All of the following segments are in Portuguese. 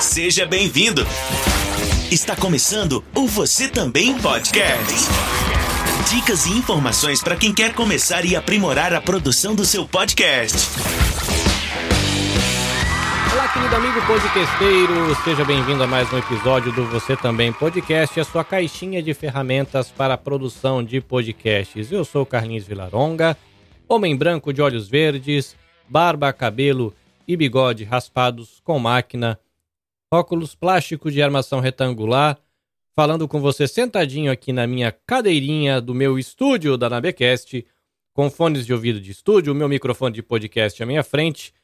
Seja bem-vindo. Está começando o Você Também Podcast. Dicas e informações para quem quer começar e aprimorar a produção do seu podcast. Olá, querido amigo podcasteiro, seja bem-vindo a mais um episódio do Você Também Podcast, a sua caixinha de ferramentas para a produção de podcasts. Eu sou Carlinhos Vilaronga, homem branco de olhos verdes, barba, cabelo e bigode raspados com máquina, óculos plásticos de armação retangular, falando com você sentadinho aqui na minha cadeirinha do meu estúdio da Nabecast, com fones de ouvido de estúdio, o meu microfone de podcast à minha frente,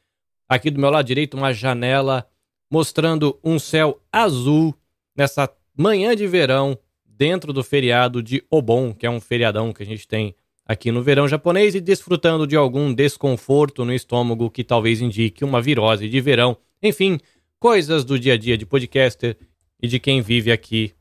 aqui do meu lado direito uma janela mostrando um céu azul nessa manhã de verão dentro do feriado de Obon, que é um feriadão que a gente tem aqui no verão japonês e desfrutando de algum desconforto no estômago que talvez indique uma virose de verão. Enfim, coisas do dia a dia de podcaster e de quem vive aqui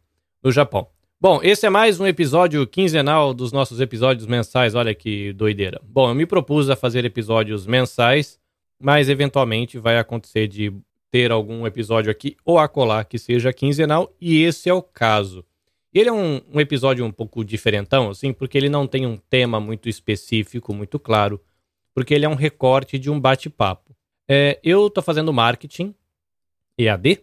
no Japão. Bom, esse é mais um episódio quinzenal dos nossos episódios mensais. Olha que doideira. Bom, eu me propus a fazer episódios mensais, mas eventualmente vai acontecer de ter algum episódio aqui ou acolá que seja quinzenal, e esse é o caso. Ele é um, um, episódio um pouco diferentão, assim, porque ele não tem um tema muito específico, muito claro, porque ele é um recorte de um bate-papo. É, eu tô fazendo marketing EAD,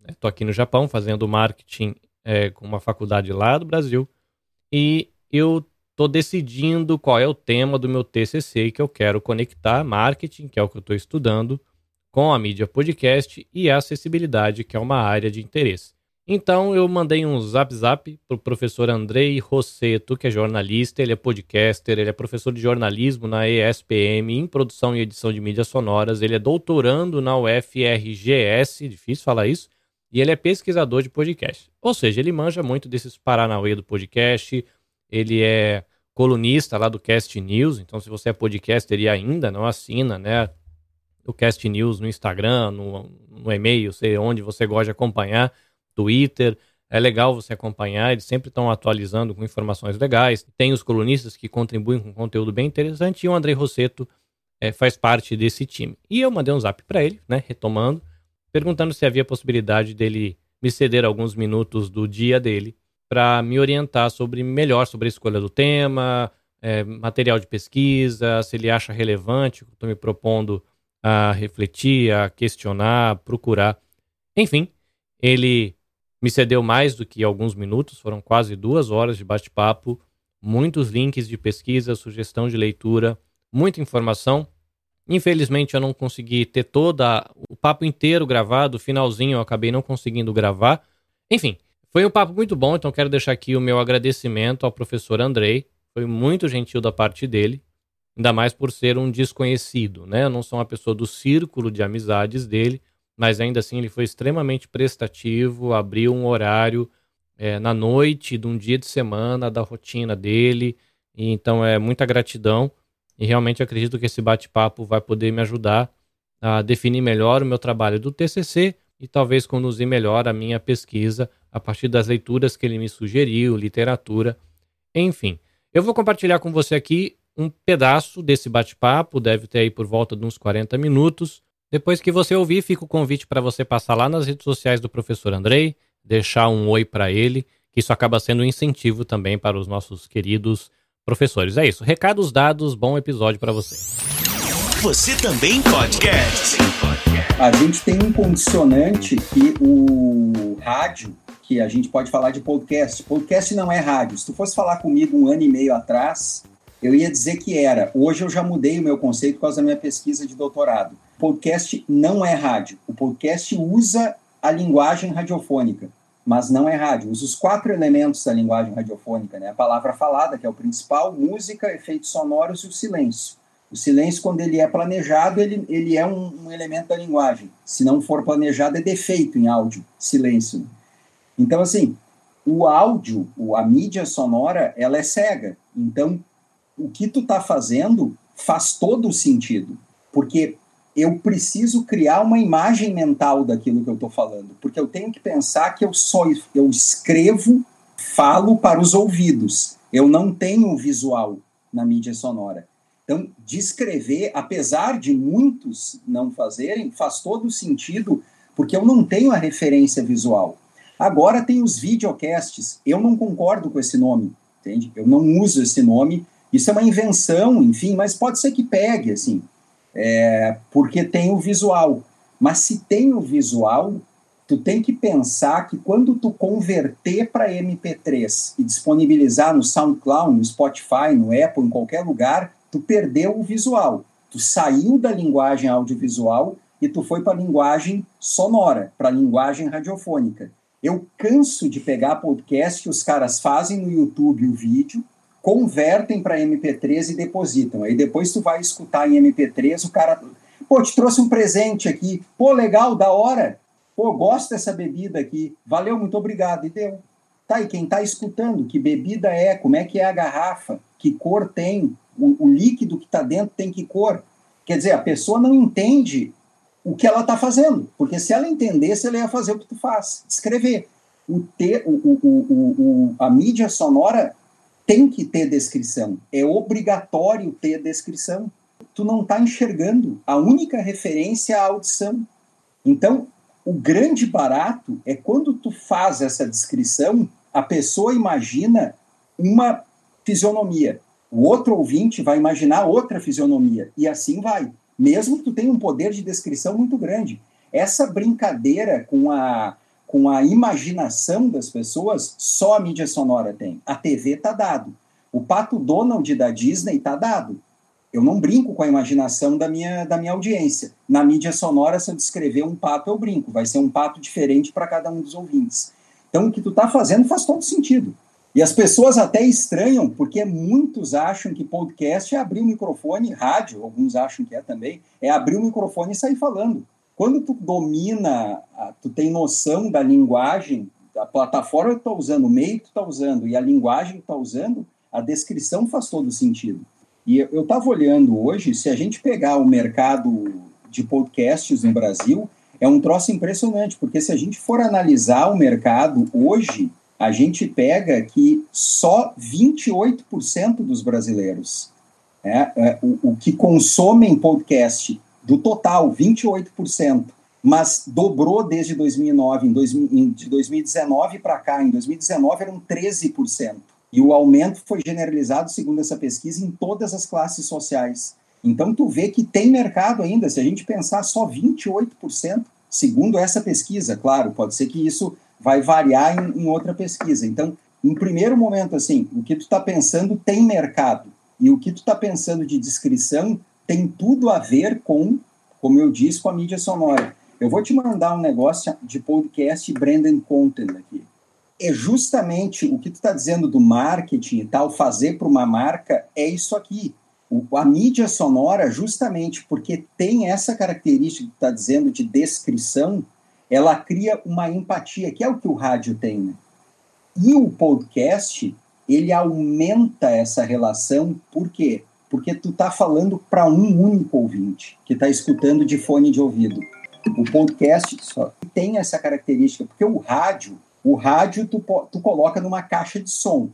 né? tô aqui no Japão fazendo marketing é, com uma faculdade lá do Brasil, e eu tô decidindo qual é o tema do meu TCC que eu quero conectar marketing, que é o que eu estou estudando, com a mídia podcast e a acessibilidade, que é uma área de interesse. Então eu mandei um zap zap pro professor Andrei Rosseto, que é jornalista, ele é podcaster, ele é professor de jornalismo na ESPM em produção e edição de mídias sonoras, ele é doutorando na UFRGS, difícil falar isso, e ele é pesquisador de podcast. Ou seja, ele manja muito desses paranauê do podcast, ele é colunista lá do Cast News, então se você é podcaster e ainda não assina, né, o Cast News no Instagram, no, no e-mail, sei onde você gosta de acompanhar, Twitter. É legal você acompanhar, eles sempre estão atualizando com informações legais. Tem os colunistas que contribuem com conteúdo bem interessante e o André Rosseto é, faz parte desse time. E eu mandei um zap para ele, né, retomando, perguntando se havia possibilidade dele me ceder alguns minutos do dia dele para me orientar sobre melhor sobre a escolha do tema, é, material de pesquisa, se ele acha relevante estou me propondo a refletir, a questionar, procurar. Enfim, ele me cedeu mais do que alguns minutos, foram quase duas horas de bate-papo, muitos links de pesquisa, sugestão de leitura, muita informação. Infelizmente eu não consegui ter toda o papo inteiro gravado, finalzinho eu acabei não conseguindo gravar. Enfim, foi um papo muito bom, então quero deixar aqui o meu agradecimento ao professor Andrei. Foi muito gentil da parte dele, ainda mais por ser um desconhecido, né? Eu não sou uma pessoa do círculo de amizades dele, mas ainda assim ele foi extremamente prestativo, abriu um horário é, na noite de um dia de semana da rotina dele, e então é muita gratidão e realmente acredito que esse bate-papo vai poder me ajudar a definir melhor o meu trabalho do TCC e talvez conduzir melhor a minha pesquisa a partir das leituras que ele me sugeriu, literatura, enfim. Eu vou compartilhar com você aqui um pedaço desse bate-papo, deve ter aí por volta de uns 40 minutos, depois que você ouvir, fica o convite para você passar lá nas redes sociais do professor Andrei, deixar um oi para ele, que isso acaba sendo um incentivo também para os nossos queridos professores. É isso. Recados dados, bom episódio para você. Você também podcast. A gente tem um condicionante que o rádio, que a gente pode falar de podcast. Podcast não é rádio. Se tu fosse falar comigo um ano e meio atrás, eu ia dizer que era. Hoje eu já mudei o meu conceito por causa da minha pesquisa de doutorado podcast não é rádio. O podcast usa a linguagem radiofônica, mas não é rádio. Usa os quatro elementos da linguagem radiofônica, né? A palavra falada, que é o principal, música, efeitos sonoros e o silêncio. O silêncio, quando ele é planejado, ele, ele é um, um elemento da linguagem. Se não for planejado, é defeito em áudio, silêncio. Então, assim, o áudio, a mídia sonora, ela é cega. Então, o que tu está fazendo faz todo o sentido. Porque eu preciso criar uma imagem mental daquilo que eu estou falando, porque eu tenho que pensar que eu só eu escrevo, falo para os ouvidos. Eu não tenho visual na mídia sonora. Então, descrever, apesar de muitos não fazerem, faz todo sentido porque eu não tenho a referência visual. Agora tem os videocasts, eu não concordo com esse nome, entende? Eu não uso esse nome, isso é uma invenção, enfim, mas pode ser que pegue, assim, é, porque tem o visual. Mas se tem o visual, tu tem que pensar que quando tu converter para MP3 e disponibilizar no SoundCloud, no Spotify, no Apple, em qualquer lugar, tu perdeu o visual. Tu saiu da linguagem audiovisual e tu foi para a linguagem sonora, para a linguagem radiofônica. Eu canso de pegar podcast que os caras fazem no YouTube o vídeo, convertem para MP3 e depositam. Aí depois tu vai escutar em MP3, o cara, pô, te trouxe um presente aqui, pô, legal, da hora, pô, gosto dessa bebida aqui, valeu, muito obrigado, e deu. Tá, e quem tá escutando, que bebida é, como é que é a garrafa, que cor tem, o, o líquido que está dentro tem que cor. Quer dizer, a pessoa não entende o que ela está fazendo, porque se ela entendesse, ela ia fazer o que tu faz, escrever. O ter, o, o, o, a mídia sonora tem que ter descrição, é obrigatório ter descrição. Tu não está enxergando, a única referência é a audição. Então, o grande barato é quando tu faz essa descrição, a pessoa imagina uma fisionomia. O outro ouvinte vai imaginar outra fisionomia. E assim vai. Mesmo que tu tenha um poder de descrição muito grande. Essa brincadeira com a, com a imaginação das pessoas, só a mídia sonora tem. A TV tá dado. O Pato Donald da Disney tá dado. Eu não brinco com a imaginação da minha, da minha audiência. Na mídia sonora, se eu descrever um pato, eu brinco. Vai ser um pato diferente para cada um dos ouvintes. Então, o que tu está fazendo faz todo sentido. E as pessoas até estranham, porque muitos acham que podcast é abrir o microfone, rádio, alguns acham que é também, é abrir o microfone e sair falando. Quando tu domina, tu tem noção da linguagem, da plataforma que tu está usando, o meio que tu está usando e a linguagem que tu está usando, a descrição faz todo sentido. E eu estava olhando hoje, se a gente pegar o mercado de podcasts no Brasil, é um troço impressionante, porque se a gente for analisar o mercado hoje, a gente pega que só 28% dos brasileiros, é, é, o, o, que consomem podcast do total, 28%, mas dobrou desde 2009, em, em de 2019 para cá, em 2019 eram 13%. E o aumento foi generalizado, segundo essa pesquisa, em todas as classes sociais. Então, tu vê que tem mercado ainda. Se a gente pensar só 28%, segundo essa pesquisa, claro, pode ser que isso vai variar em, em outra pesquisa. Então, em primeiro momento, assim, o que tu está pensando tem mercado. E o que tu está pensando de descrição tem tudo a ver com, como eu disse, com a mídia sonora. Eu vou te mandar um negócio de podcast Brandon Content aqui é justamente o que tu está dizendo do marketing e tal, fazer para uma marca, é isso aqui. O, a mídia sonora, justamente porque tem essa característica que tu está dizendo de descrição, ela cria uma empatia, que é o que o rádio tem. Né? E o podcast, ele aumenta essa relação, por quê? Porque tu está falando para um único ouvinte, que está escutando de fone de ouvido. O podcast só tem essa característica, porque o rádio, o rádio tu, tu coloca numa caixa de som.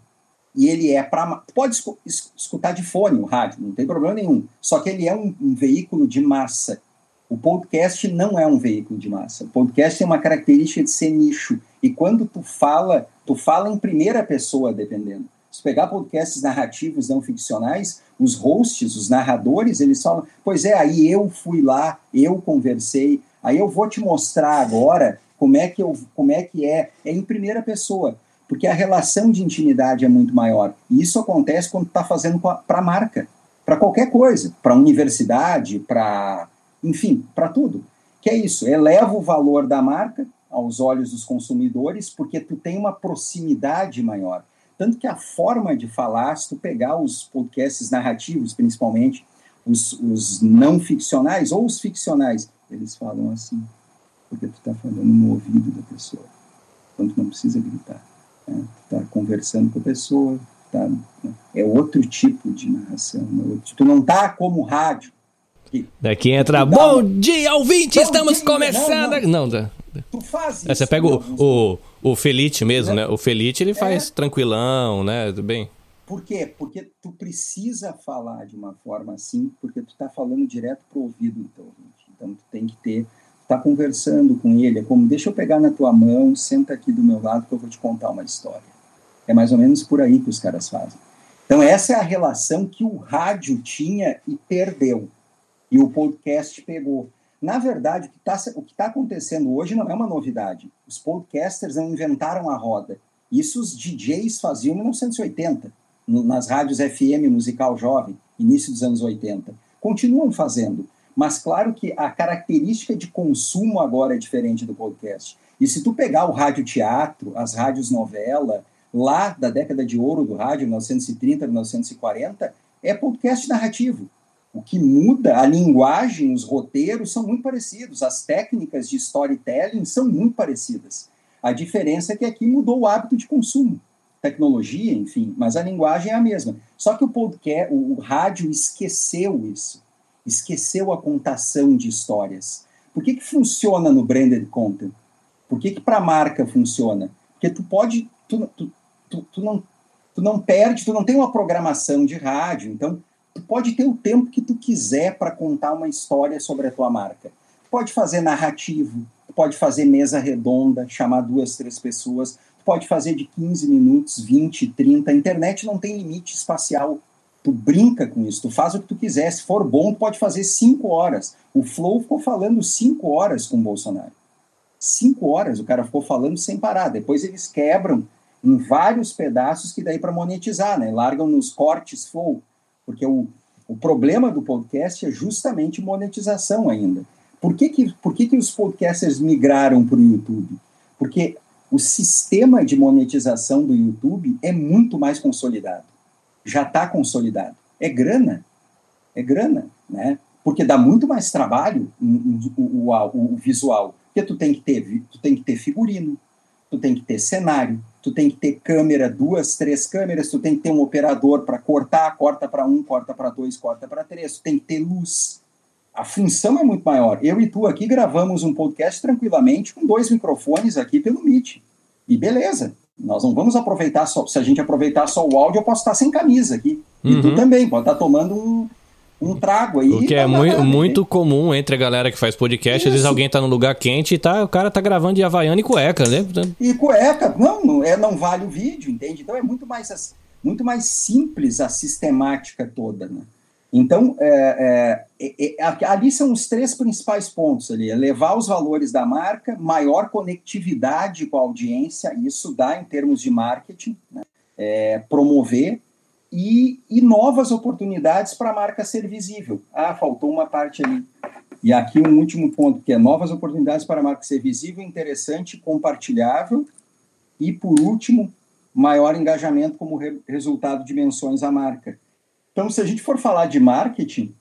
E ele é para. Pode escutar de fone o rádio, não tem problema nenhum. Só que ele é um, um veículo de massa. O podcast não é um veículo de massa. O podcast tem uma característica de ser nicho. E quando tu fala, tu fala em primeira pessoa, dependendo. Se pegar podcasts narrativos não ficcionais, os hosts, os narradores, eles falam: Pois é, aí eu fui lá, eu conversei, aí eu vou te mostrar agora como é que eu, como é que é, é em primeira pessoa, porque a relação de intimidade é muito maior. E isso acontece quando está fazendo para a marca, para qualquer coisa, para a universidade, para, enfim, para tudo. Que é isso, eleva o valor da marca aos olhos dos consumidores, porque tu tem uma proximidade maior. Tanto que a forma de falar, se tu pegar os podcasts narrativos, principalmente, os, os não ficcionais ou os ficcionais, eles falam assim porque tu está falando no ouvido da pessoa. Então tu não precisa gritar. Né? Tu está conversando com a pessoa. Tá, né? é outro tipo de narração. Né? Tu não está como rádio. Daqui entra. Bom dia, ouvinte! Bom estamos dia, começando. Não, não. não, Tu faz isso. Você pega o, o, o Felite mesmo, né? O Felite ele faz é. tranquilão, né? Tudo bem. Por quê? Porque tu precisa falar de uma forma assim, porque tu está falando direto pro ouvido do teu ouvinte. Então tu tem que ter está conversando com ele, é como, deixa eu pegar na tua mão, senta aqui do meu lado que eu vou te contar uma história. É mais ou menos por aí que os caras fazem. Então, essa é a relação que o rádio tinha e perdeu. E o podcast pegou. Na verdade, o que está tá acontecendo hoje não é uma novidade. Os podcasters não inventaram a roda. Isso os DJs faziam em 1980, nas rádios FM musical jovem, início dos anos 80. Continuam fazendo. Mas claro que a característica de consumo agora é diferente do podcast. E se tu pegar o rádio teatro, as rádios novela, lá da década de ouro do rádio, 1930, 1940, é podcast narrativo. O que muda, a linguagem, os roteiros são muito parecidos, as técnicas de storytelling são muito parecidas. A diferença é que aqui mudou o hábito de consumo, tecnologia, enfim, mas a linguagem é a mesma. Só que o podcast, o rádio esqueceu isso, esqueceu a contação de histórias. Por que, que funciona no branded content? Por que, que para a marca funciona? Porque tu pode, tu, tu, tu, tu, não, tu não perde, tu não tem uma programação de rádio, então tu pode ter o tempo que tu quiser para contar uma história sobre a tua marca. Tu pode fazer narrativo, tu pode fazer mesa redonda, chamar duas, três pessoas, tu pode fazer de 15 minutos, 20, 30. A internet não tem limite espacial. Tu brinca com isso, tu faz o que tu quiser. Se for bom, tu pode fazer cinco horas. O Flow ficou falando cinco horas com o Bolsonaro. Cinco horas o cara ficou falando sem parar. Depois eles quebram em vários pedaços que daí para monetizar, né? Largam nos cortes Flow porque o, o problema do podcast é justamente monetização ainda. Por que, que, por que, que os podcasters migraram para o YouTube? Porque o sistema de monetização do YouTube é muito mais consolidado. Já está consolidado. É grana. É grana, né? Porque dá muito mais trabalho o, o, o, o visual. Porque tu tem que ter, tu tem que ter figurino, tu tem que ter cenário, tu tem que ter câmera, duas, três câmeras, tu tem que ter um operador para cortar, corta para um, corta para dois, corta para três, tu tem que ter luz. A função é muito maior. Eu e tu aqui gravamos um podcast tranquilamente com dois microfones aqui pelo Meet. E beleza, nós não vamos aproveitar só. Se a gente aproveitar só o áudio, eu posso estar sem camisa aqui. Uhum. E tu uhum. também, pode estar tomando um, um trago aí. O que é muito, muito comum entre a galera que faz podcast. Isso. Às vezes alguém tá num lugar quente e tá, o cara tá gravando de Havaiana e cueca, né? E cueca, não, não, é, não vale o vídeo, entende? Então é muito mais, muito mais simples a sistemática toda, né? Então, é, é, é, é ali são os três principais pontos ali: levar os valores da marca, maior conectividade com a audiência, isso dá em termos de marketing, né? É, promover e, e novas oportunidades para a marca ser visível. Ah, faltou uma parte ali. E aqui um último ponto, que é novas oportunidades para a marca ser visível, interessante, compartilhável. E, por último, maior engajamento como re resultado de menções à marca. Então, se a gente for falar de marketing,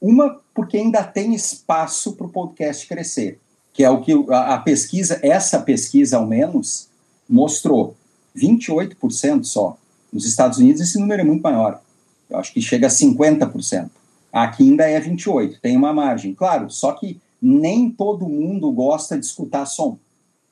uma, porque ainda tem espaço para o podcast crescer, que é o que a, a pesquisa, essa pesquisa ao menos, mostrou. 28% só nos Estados Unidos, esse número é muito maior. Eu acho que chega a 50%. Aqui ainda é 28%, tem uma margem. Claro, só que nem todo mundo gosta de escutar som.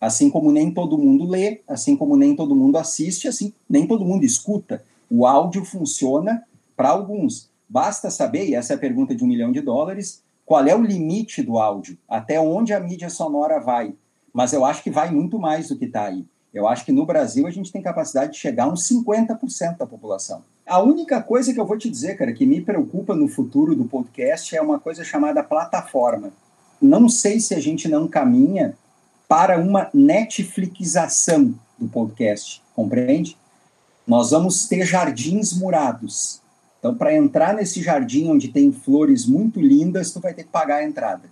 Assim como nem todo mundo lê, assim como nem todo mundo assiste, assim nem todo mundo escuta. O áudio funciona para alguns. Basta saber, e essa é a pergunta de um milhão de dólares, qual é o limite do áudio, até onde a mídia sonora vai. Mas eu acho que vai muito mais do que está aí. Eu acho que no Brasil a gente tem capacidade de chegar a uns 50% da população. A única coisa que eu vou te dizer, cara, que me preocupa no futuro do podcast é uma coisa chamada plataforma. Não sei se a gente não caminha para uma Netflixização do podcast, compreende? Nós vamos ter jardins murados. Então, para entrar nesse jardim onde tem flores muito lindas, tu vai ter que pagar a entrada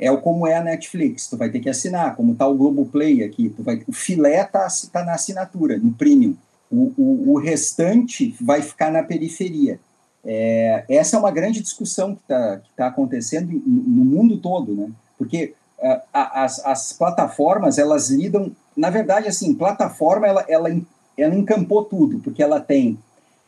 é o como é a Netflix, tu vai ter que assinar, como está o Globoplay aqui, tu vai, o filé está tá na assinatura, no premium. O, o, o, restante vai ficar na periferia. É, essa é uma grande discussão que está tá acontecendo no mundo todo, né? Porque uh, as, as plataformas, elas lidam... Na verdade, assim, plataforma, ela, ela, ela encampou tudo, porque ela tem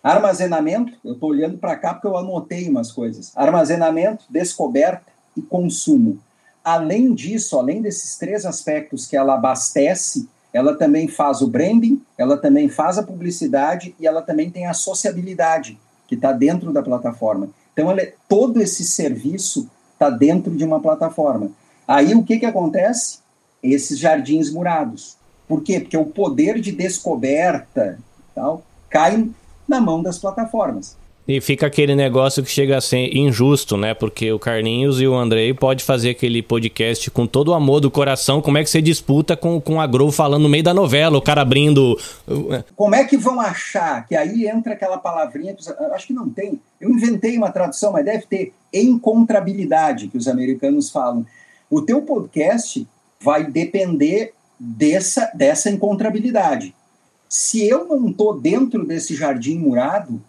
armazenamento, eu estou olhando para cá porque eu anotei umas coisas, armazenamento, descoberta e consumo. Além disso, além desses três aspectos que ela abastece, ela também faz o branding, ela também faz a publicidade e ela também tem a sociabilidade que está dentro da plataforma. Então, ela, todo esse serviço está dentro de uma plataforma. Aí o que, que acontece? Esses jardins murados. Por quê? Porque o poder de descoberta tal, cai na mão das plataformas. E fica aquele negócio que chega a ser injusto, né? Porque o Carlinhos e o Andrei pode fazer aquele podcast com todo o amor do coração. Como é que você disputa com, com a Grow falando no meio da novela, o cara abrindo. Uh, Como é que vão achar que aí entra aquela palavrinha que acho que não tem. Eu inventei uma tradução, mas deve ter encontrabilidade que os americanos falam. O teu podcast vai depender dessa dessa encontrabilidade. Se eu não estou dentro desse jardim murado,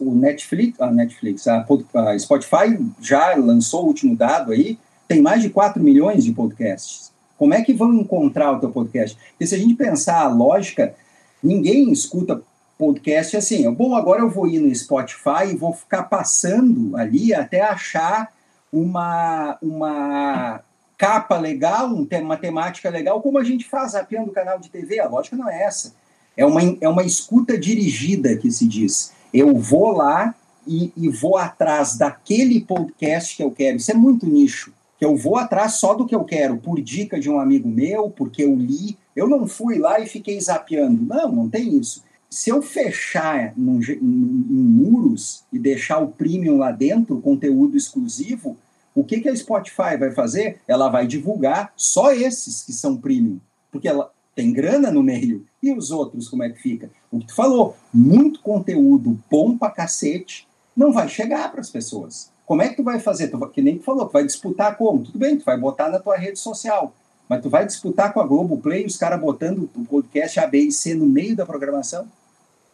o Netflix, a Netflix, a, a, Spotify já lançou o último dado aí, tem mais de 4 milhões de podcasts. Como é que vão encontrar o teu podcast? Porque se a gente pensar a lógica, ninguém escuta podcast assim, bom, agora eu vou ir no Spotify e vou ficar passando ali até achar uma, uma capa legal, uma temática legal, como a gente faz apeando o canal de TV. A lógica não é essa. É uma, é uma escuta dirigida que se diz. Eu vou lá e, e, vou atrás daquele podcast que eu quero. Isso é muito nicho. Que eu vou atrás só do que eu quero, por dica de um amigo meu, porque eu li. Eu não fui lá e fiquei zapeando. Não, não tem isso. Se eu fechar num, em, em muros e deixar o premium lá dentro, conteúdo exclusivo, o que, que a Spotify vai fazer? Ela vai divulgar só esses que são premium. Porque ela, tem grana no meio. E os outros, como é que fica? O que tu falou, muito conteúdo bom pra cacete não vai chegar para as pessoas. Como é que tu vai fazer? Tu, que nem tu falou, tu vai disputar como? Tudo bem, tu vai botar na tua rede social, mas tu vai disputar com a Globoplay, os caras botando o podcast A, B e C no meio da programação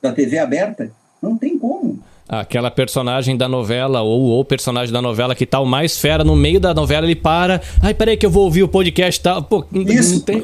da TV aberta? Não tem como. Aquela personagem da novela ou o personagem da novela que tá o mais fera no meio da novela, ele para. Ai, peraí que eu vou ouvir o podcast tal. Tá? Pô, Isso. Tem...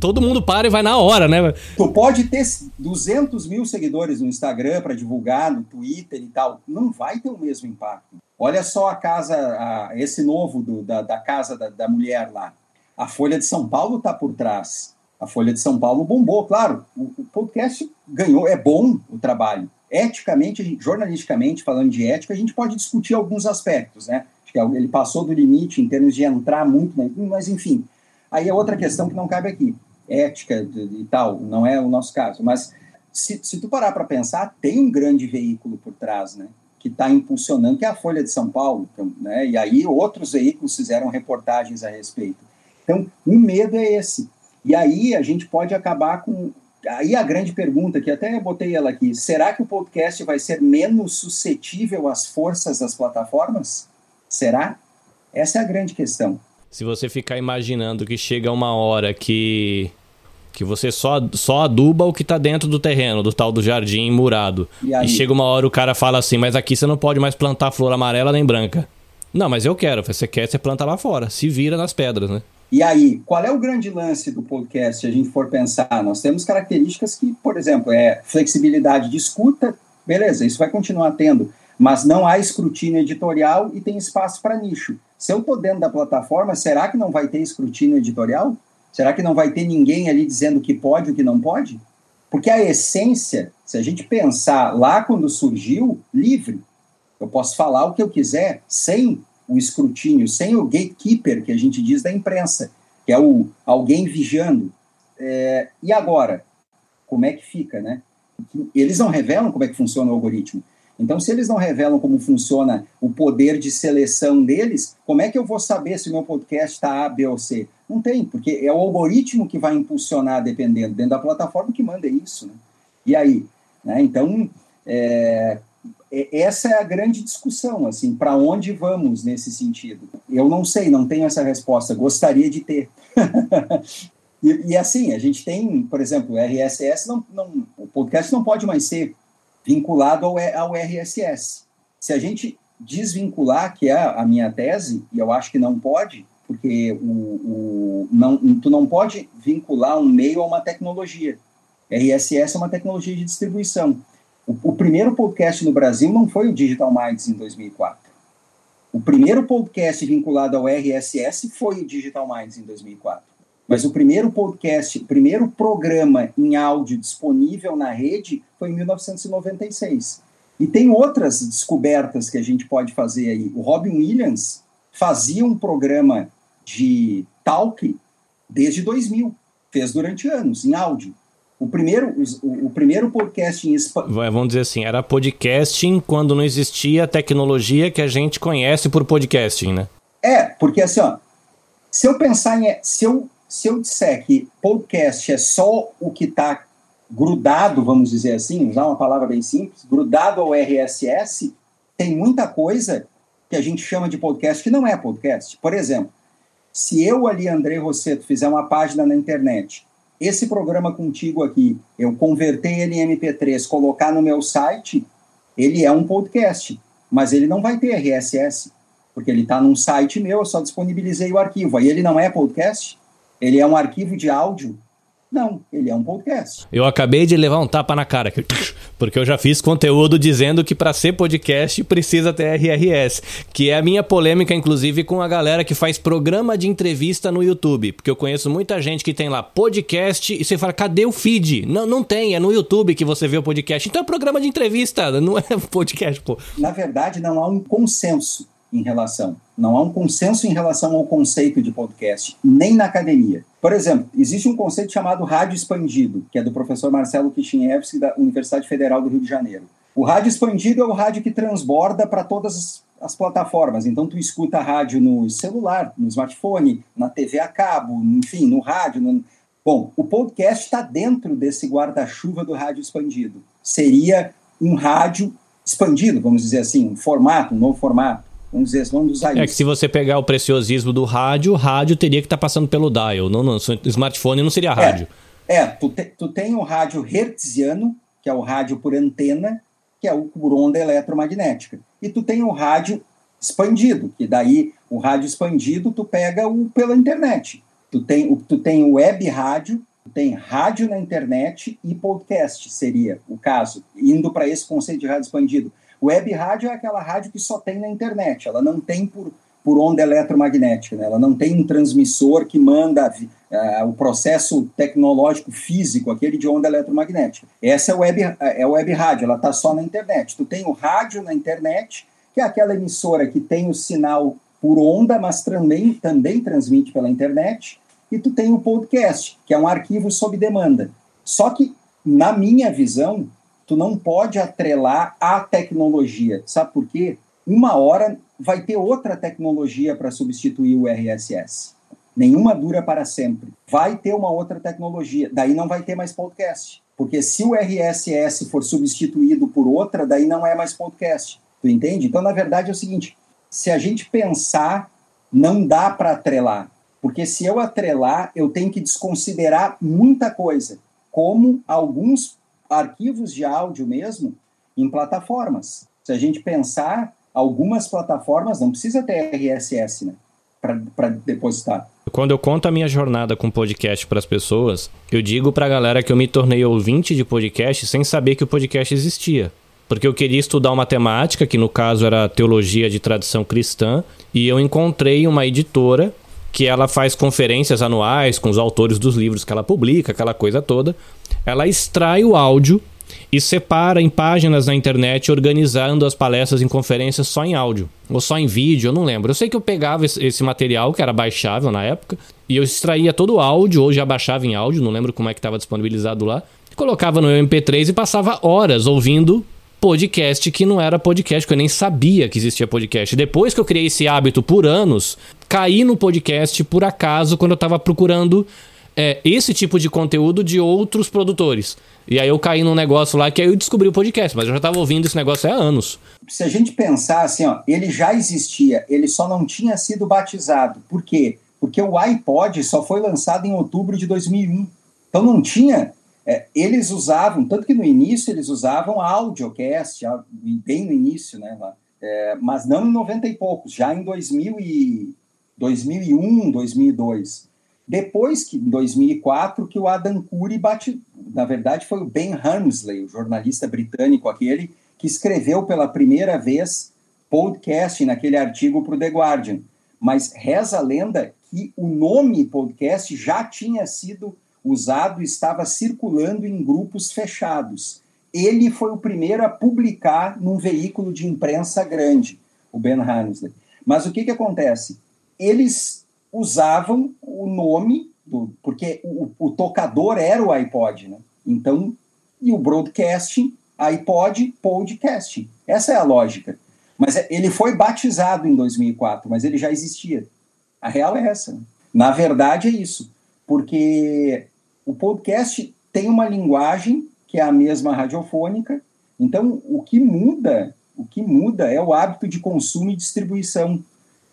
Todo mundo para e vai na hora, né? Tu pode ter 200 mil seguidores no Instagram para divulgar, no Twitter e tal. Não vai ter o mesmo impacto. Olha só a casa, a, esse novo do, da, da, casa da, da mulher lá. A Folha de São Paulo tá por trás. A Folha de São Paulo bombou, claro. O, o podcast ganhou, é bom o trabalho eticamente, jornalisticamente, falando de ética, a gente pode discutir alguns aspectos, né? Acho que ele passou do limite em termos de entrar muito, mas enfim. Aí é outra questão que não cabe aqui. Ética e tal, não é o nosso caso. Mas se, se tu parar para pensar, tem um grande veículo por trás, né? Que está impulsionando, que é a Folha de São Paulo, né? E aí outros veículos fizeram reportagens a respeito. Então, o medo é esse. E aí a gente pode acabar com aí a grande pergunta, que até botei ela aqui, será que o podcast vai ser menos suscetível às forças das plataformas? Será? Essa é a grande questão. Se você ficar imaginando que chega uma hora que que você só, só aduba o que está dentro do terreno, do tal do jardim murado. E, e, chega uma hora o cara fala assim, mas aqui você não pode mais plantar flor amarela nem branca. Não, mas eu quero. Você quer, você planta lá fora. Se vira nas pedras, né? E aí, qual é o grande lance do podcast, se a gente for pensar? Nós temos características que, por exemplo, é flexibilidade de escuta, beleza, isso vai continuar tendo, mas não há escrutínio editorial e tem espaço para nicho. Se eu estou dentro da plataforma, será que não vai ter escrutínio editorial? Será que não vai ter ninguém ali dizendo o que pode e o que não pode? Porque a essência, se a gente pensar lá quando surgiu, livre. Eu posso falar o que eu quiser sem o escrutínio, sem o gatekeeper, que a gente diz da imprensa, que é o alguém vigiando. É, e agora? Como é que fica, né? Eles não revelam como é que funciona o algoritmo. Então, se eles não revelam como funciona o poder de seleção deles, como é que eu vou saber se o meu podcast está A, B ou C? Não tem, porque é o algoritmo que vai impulsionar, dependendo, dentro da plataforma que manda isso. Né? E aí? Né? Então, é, essa é a grande discussão, assim, para onde vamos nesse sentido? Eu não sei, não tenho essa resposta, gostaria de ter. e, e, assim, a gente tem, por exemplo, o RSS, não, não, o podcast não pode mais ser vinculado ao, ao RSS. Se a gente desvincular, que é a minha tese, e eu acho que não pode, porque o, o, não, tu não pode vincular um meio a uma tecnologia. RSS é uma tecnologia de distribuição. O, o, primeiro podcast no Brasil não foi o Digital Minds em 2004. O primeiro podcast vinculado ao RSS foi o Digital Minds em 2004. Mas o primeiro podcast, o primeiro programa em áudio disponível na rede foi em 1996. E tem outras descobertas que a gente pode fazer aí. O Robin Williams fazia um programa de Talk desde 2000. Fez durante anos, em áudio. O primeiro, o, o primeiro podcast em espanhol. Vamos dizer assim, era podcasting quando não existia a tecnologia que a gente conhece por podcasting, né? É, porque assim, ó, se eu pensar em. Se eu, se eu disser que podcast é só o que está grudado, vamos dizer assim, usar uma palavra bem simples, grudado ao RSS, tem muita coisa que a gente chama de podcast que não é podcast. Por exemplo, se eu ali, André Rosseto, fizer uma página na internet esse programa contigo aqui, eu converter ele em MP3, colocar no meu site, ele é um podcast, mas ele não vai ter RSS, porque ele está num site meu, eu só disponibilizei o arquivo. Aí ele não é podcast, ele é um arquivo de áudio não, ele é um podcast. Eu acabei de levar um tapa na cara, porque eu já fiz conteúdo dizendo que para ser podcast precisa ter RRS, que é a minha polêmica, inclusive, com a galera que faz programa de entrevista no YouTube, porque eu conheço muita gente que tem lá podcast e você fala, cadê o feed? Não, não tem, é no YouTube que você vê o podcast. Então é programa de entrevista, não é podcast, pô. Na verdade, não há um consenso em relação. Não há um consenso em relação ao conceito de podcast, nem na academia. Por exemplo, existe um conceito chamado rádio expandido, que é do professor Marcelo Kichniewski, da Universidade Federal do Rio de Janeiro. O rádio expandido é o rádio que transborda para todas as plataformas. Então, tu escuta rádio no celular, no smartphone, na TV a cabo, enfim, no rádio. No... Bom, o podcast está dentro desse guarda-chuva do rádio expandido. Seria um rádio expandido, vamos dizer assim, um formato, um novo formato vamos dizer, vamos usar é isso. É que se você pegar o preciosismo do rádio, o rádio teria que estar tá passando pelo dial. Não, não, smartphone não seria rádio. É, é tu, te, tu tem o rádio hertziano, que é o rádio por antena, que é o por onda eletromagnética. E tu tem o rádio expandido, que daí o rádio expandido tu pega o pela internet. Tu tem, tu tem o web rádio, tu tem rádio na internet e podcast, seria o caso, indo para esse conceito de rádio expandido. Web rádio é aquela rádio que só tem na internet, ela não tem por, por onda eletromagnética, né? ela não tem um transmissor que manda uh, o processo tecnológico físico, aquele de onda eletromagnética. Essa é web, é web rádio, ela está só na internet. Tu tem o rádio na internet, que é aquela emissora que tem o sinal por onda, mas também, também transmite pela internet, e tu tem o podcast, que é um arquivo sob demanda. Só que, na minha visão, tu não pode atrelar a tecnologia. Sabe por quê? Uma hora vai ter outra tecnologia para substituir o RSS. Nenhuma dura para sempre. Vai ter uma outra tecnologia. Daí não vai ter mais podcast. Porque se o RSS for substituído por outra, daí não é mais podcast. Tu entende? Então, na verdade, é o seguinte: se a gente pensar, não dá para atrelar. Porque se eu atrelar, eu tenho que desconsiderar muita coisa, como alguns arquivos de áudio mesmo em plataformas. Se a gente pensar, algumas plataformas não precisa ter RSS, né? Para depositar. Quando eu conto a minha jornada com podcast para as pessoas, eu digo para a galera que eu me tornei ouvinte de podcast sem saber que o podcast existia. Porque eu queria estudar uma temática, que no caso era teologia de tradição cristã, e eu encontrei uma editora que ela faz conferências anuais com os autores dos livros que ela publica, aquela coisa toda. Ela extrai o áudio e separa em páginas na internet, organizando as palestras em conferências só em áudio, ou só em vídeo, eu não lembro. Eu sei que eu pegava esse material, que era baixável na época, e eu extraía todo o áudio, ou já baixava em áudio, não lembro como é que estava disponibilizado lá, colocava no MP3 e passava horas ouvindo podcast que não era podcast, que eu nem sabia que existia podcast. Depois que eu criei esse hábito por anos, caí no podcast por acaso quando eu estava procurando é, esse tipo de conteúdo de outros produtores. E aí eu caí num negócio lá que aí eu descobri o podcast, mas eu já estava ouvindo esse negócio há anos. Se a gente pensar assim, ó, ele já existia, ele só não tinha sido batizado. Por quê? Porque o iPod só foi lançado em outubro de 2001. Então não tinha é, eles usavam, tanto que no início eles usavam audiocast, bem no início, né? É, mas não em 90 e poucos, já em 2000 e, 2001, 2002. Depois que, em 2004, que o Adam Curry bate, na verdade foi o Ben Hamsley, o jornalista britânico aquele, que escreveu pela primeira vez podcast naquele artigo para o The Guardian. Mas reza a lenda que o nome podcast já tinha sido usado estava circulando em grupos fechados. Ele foi o primeiro a publicar num veículo de imprensa grande, o Ben Hamsley. Mas o que, que acontece? Eles usavam o nome, do, porque o, o, tocador era o iPod, né? Então, e o broadcasting, iPod, podcast. Essa é a lógica. Mas é, ele foi batizado em 2004, mas ele já existia. A real é essa. Né? Na verdade, é isso. Porque o podcast tem uma linguagem que é a mesma radiofônica. Então, o que muda, o que muda é o hábito de consumo e distribuição.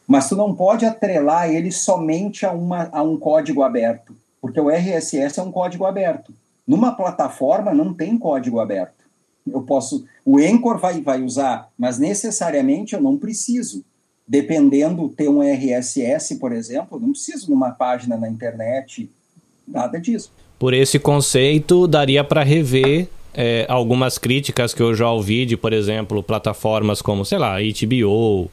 Mas tu não pode atrelar ele somente a, uma, a um código aberto, porque o RSS é um código aberto. Numa plataforma não tem código aberto. Eu posso, o Anchor vai, vai usar, mas necessariamente eu não preciso. Dependendo ter um RSS, por exemplo, eu não preciso numa página na internet, nada disso. Por esse conceito, daria para rever é, algumas críticas que eu já ouvi de, por exemplo, plataformas como, sei lá, HBO,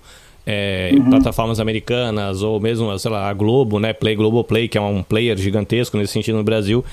é, uhum. plataformas americanas, ou mesmo, sei lá, a Globo, né? Play Global Play, que é um player gigantesco nesse sentido no Brasil,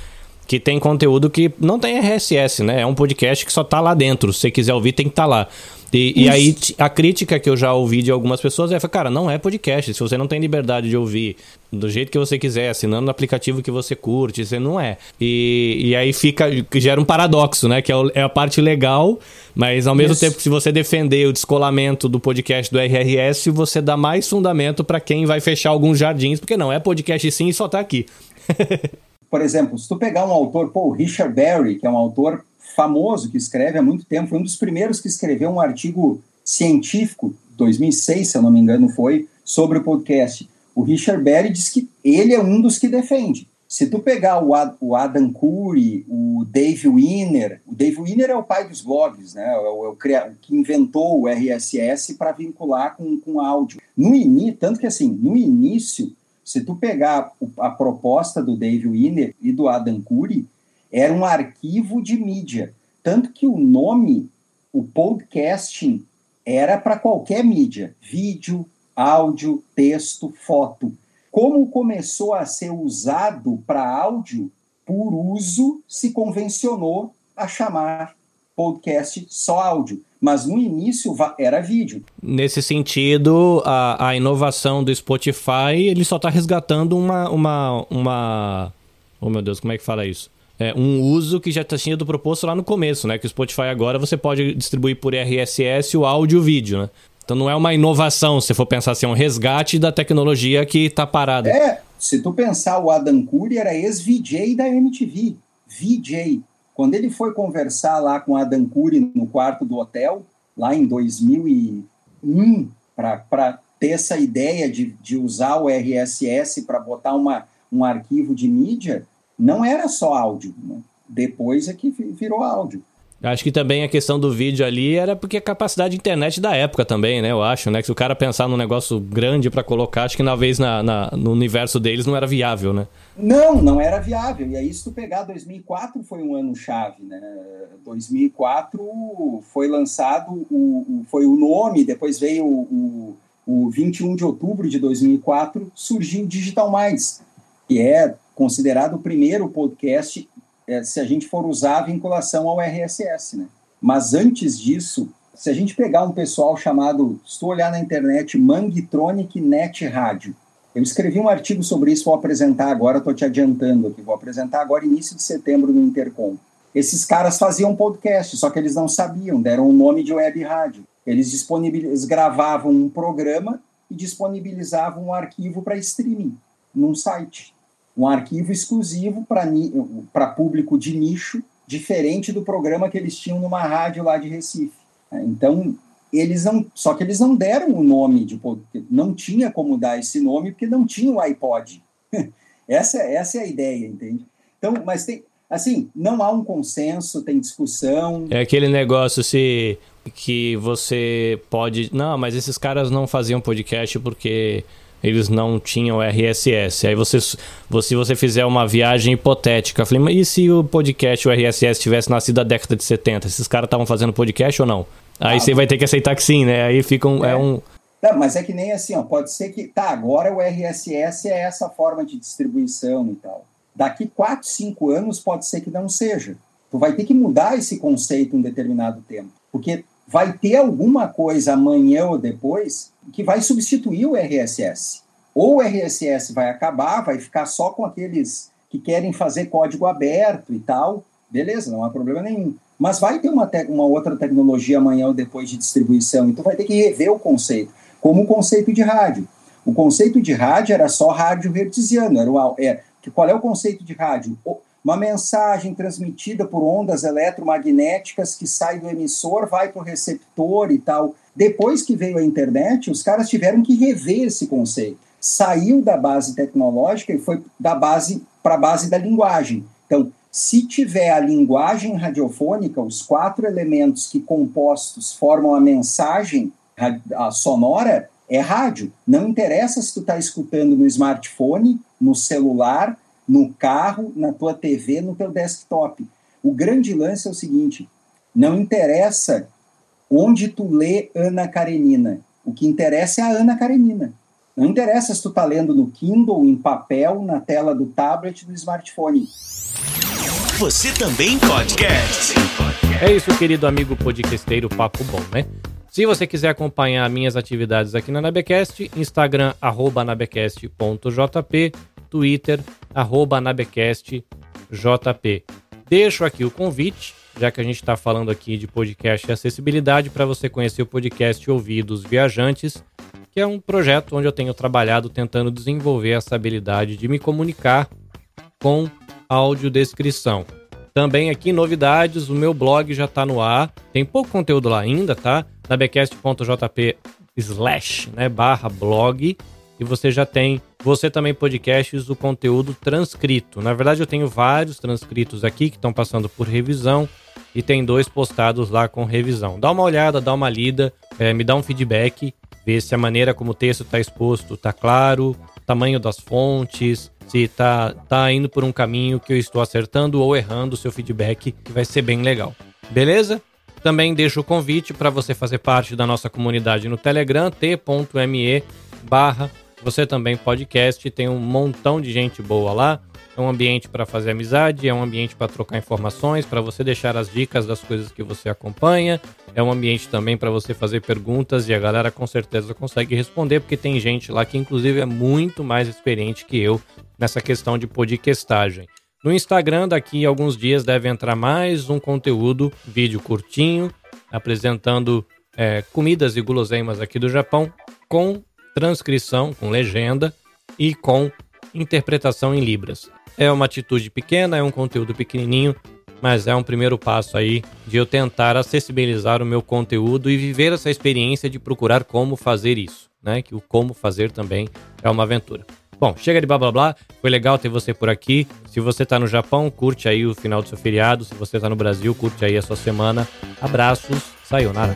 que tem conteúdo que não tem RSS, né? É um podcast que só tá lá dentro. Se você quiser ouvir, tem que estar tá lá. E, e, aí, a crítica que eu já ouvi de algumas pessoas é: cara, não é podcast. Se você não tem liberdade de ouvir do jeito que você quiser, assinando no aplicativo que você curte, você não é. E, e aí fica, gera um paradoxo, né? Que é, é a parte legal, mas ao mesmo Isso. tempo que se você defender o descolamento do podcast do RRS, você dá mais fundamento para quem vai fechar alguns jardins, porque não é podcast sim e só tá aqui. Por exemplo, se tu pegar um autor, pô, o Richard Berry, que é um autor famoso que escreve há muito tempo, foi um dos primeiros que escreveu um artigo científico, 2006, se eu não me engano, foi, sobre o podcast. O Richard Berry diz que ele é um dos que defende. Se tu pegar o, Ad, o Adam Curry, o Dave Winner, o Dave Winner é o pai dos blogs, né? É o, é o, que inventou o RSS para vincular com, com áudio. No início, tanto que assim, no início, se tu pegar a proposta do Dave Winner e do Adam Curry, era um arquivo de mídia. Tanto que o nome, o podcasting, era para qualquer mídia: vídeo, áudio, texto, foto. Como começou a ser usado para áudio, por uso se convencionou a chamar podcast só áudio. Mas no início era vídeo. Nesse sentido, a, a inovação do Spotify, ele só está resgatando uma, uma, uma. Oh meu Deus, como é que fala isso? é, um uso que já está sendo proposto lá no começo, né? Que o Spotify agora você pode distribuir por RSS o áudio e o vídeo, né? Então não é uma inovação, se for pensar assim, é um resgate da tecnologia que está parada. É, se tu pensar, o Adam Curry era ex-VJ da MTV. VJ. Quando ele foi conversar lá com o Adam Curry no quarto do hotel, lá em 2001, para ter essa ideia de, de usar o RSS para botar uma, um arquivo de mídia, não era só áudio. Né? Depois é que virou áudio. Acho que também a questão do vídeo ali era porque a capacidade de internet da época também, né? Eu acho, né? Que se o cara pensar num negócio grande para colocar, acho que na vez na, na, no universo deles não era viável, né? Não, não era viável. E aí, se tu pegar 2004, foi um ano chave, né? 2004 foi lançado, o, o foi o nome, depois veio o, o, o 21 de outubro de 2004, surgiu o Digital Mais, que é considerado o primeiro podcast é, se a gente for usar a vinculação ao RSS, né? Mas antes disso, se a gente pegar um pessoal chamado, estou olhar na internet, Mangitronic Net Rádio, eu escrevi um artigo sobre isso, vou apresentar agora, estou te adiantando aqui, vou apresentar agora início de setembro no Intercom. Esses caras faziam podcast, só que eles não sabiam, deram o nome de web rádio. Eles disponibilizavam, gravavam um programa e disponibilizavam um arquivo para streaming num site um arquivo exclusivo para público de nicho, diferente do programa que eles tinham numa rádio lá de Recife. Então, eles não. Só que eles não deram o nome de. Não tinha como dar esse nome, porque não tinha o iPod. essa, essa é a ideia, entende? Então, mas tem. Assim, não há um consenso, tem discussão. É aquele negócio se que você pode. Não, mas esses caras não faziam podcast porque eles não tinham RSS. Aí você, se você fizer uma viagem hipotética, eu falei, mas e se o podcast, o RSS, tivesse nascido na década de 70? Esses caras estavam fazendo podcast ou não? Aí ah, você vai ter que aceitar que sim, né? Aí fica um. É. é um... Não, mas é que nem assim, ó, pode ser que. Tá, agora o RSS é essa forma de distribuição e tal. Daqui 4, 5 anos pode ser que não seja. Tu vai ter que mudar esse conceito em um determinado tempo. Porque vai ter alguma coisa amanhã ou depois que vai substituir o RSS. ou o RSS vai acabar, vai ficar só com aqueles que querem fazer código aberto e tal, beleza, não há problema nenhum. Mas vai ter uma, uma outra tecnologia amanhã ou depois de distribuição, então vai ter que rever o conceito, como o conceito de rádio. O conceito de rádio era só rádio hertziano, era o, é, qual é o conceito de rádio? Uma mensagem transmitida por ondas eletromagnéticas que sai do emissor, vai para o receptor e tal. Depois que veio a internet, os caras tiveram que rever esse conceito. Saiu da base tecnológica e foi da base para a base da linguagem. Então, se tiver a linguagem radiofônica, os quatro elementos que compostos formam a mensagem a sonora, é rádio. Não interessa se tu está escutando no smartphone, no celular, no carro, na tua TV, no teu desktop. O grande lance é o seguinte: não interessa onde tu lê Ana Karenina. O que interessa é a Ana Karenina. Não interessa se tu está lendo no Kindle, em papel, na tela do tablet, do smartphone. Você também podcast. É isso, querido amigo podcasteiro Papo Bom, né? Se você quiser acompanhar minhas atividades aqui na Nabecast, Instagram, arroba nabecast.jp, Twitter, arroba nabecastjp. Deixo aqui o convite, já que a gente está falando aqui de podcast e acessibilidade, para você conhecer o podcast Ouvidos Viajantes, que é um projeto onde eu tenho trabalhado tentando desenvolver essa habilidade de me comunicar com audiodescrição. Também aqui novidades, o meu blog já está no ar, tem pouco conteúdo lá ainda, tá? nabecast.jp slash, né, barra blog, e você já tem, você também podcasts, o conteúdo transcrito. Na verdade, eu tenho vários transcritos aqui que estão passando por revisão e tem dois postados lá com revisão. Dá uma olhada, dá uma lida, é, me dá um feedback, vê se a maneira como o texto está exposto está claro, tamanho das fontes, se tá, tá indo por um caminho que eu estou acertando ou errando o seu feedback, que vai ser bem legal. Beleza? Também deixo o convite para você fazer parte da nossa comunidade no Telegram, t.me barra você também podcast, tem um montão de gente boa lá. É um ambiente para fazer amizade, é um ambiente para trocar informações, para você deixar as dicas das coisas que você acompanha. É um ambiente também para você fazer perguntas e a galera com certeza consegue responder, porque tem gente lá que inclusive é muito mais experiente que eu nessa questão de podcastagem. No Instagram, daqui a alguns dias, deve entrar mais um conteúdo, vídeo curtinho, apresentando é, comidas e guloseimas aqui do Japão, com transcrição, com legenda e com interpretação em Libras. É uma atitude pequena, é um conteúdo pequenininho, mas é um primeiro passo aí de eu tentar acessibilizar o meu conteúdo e viver essa experiência de procurar como fazer isso, né? Que o como fazer também é uma aventura. Bom, chega de blá blá blá. Foi legal ter você por aqui. Se você tá no Japão, curte aí o final do seu feriado. Se você tá no Brasil, curte aí a sua semana. Abraços. Sayonara.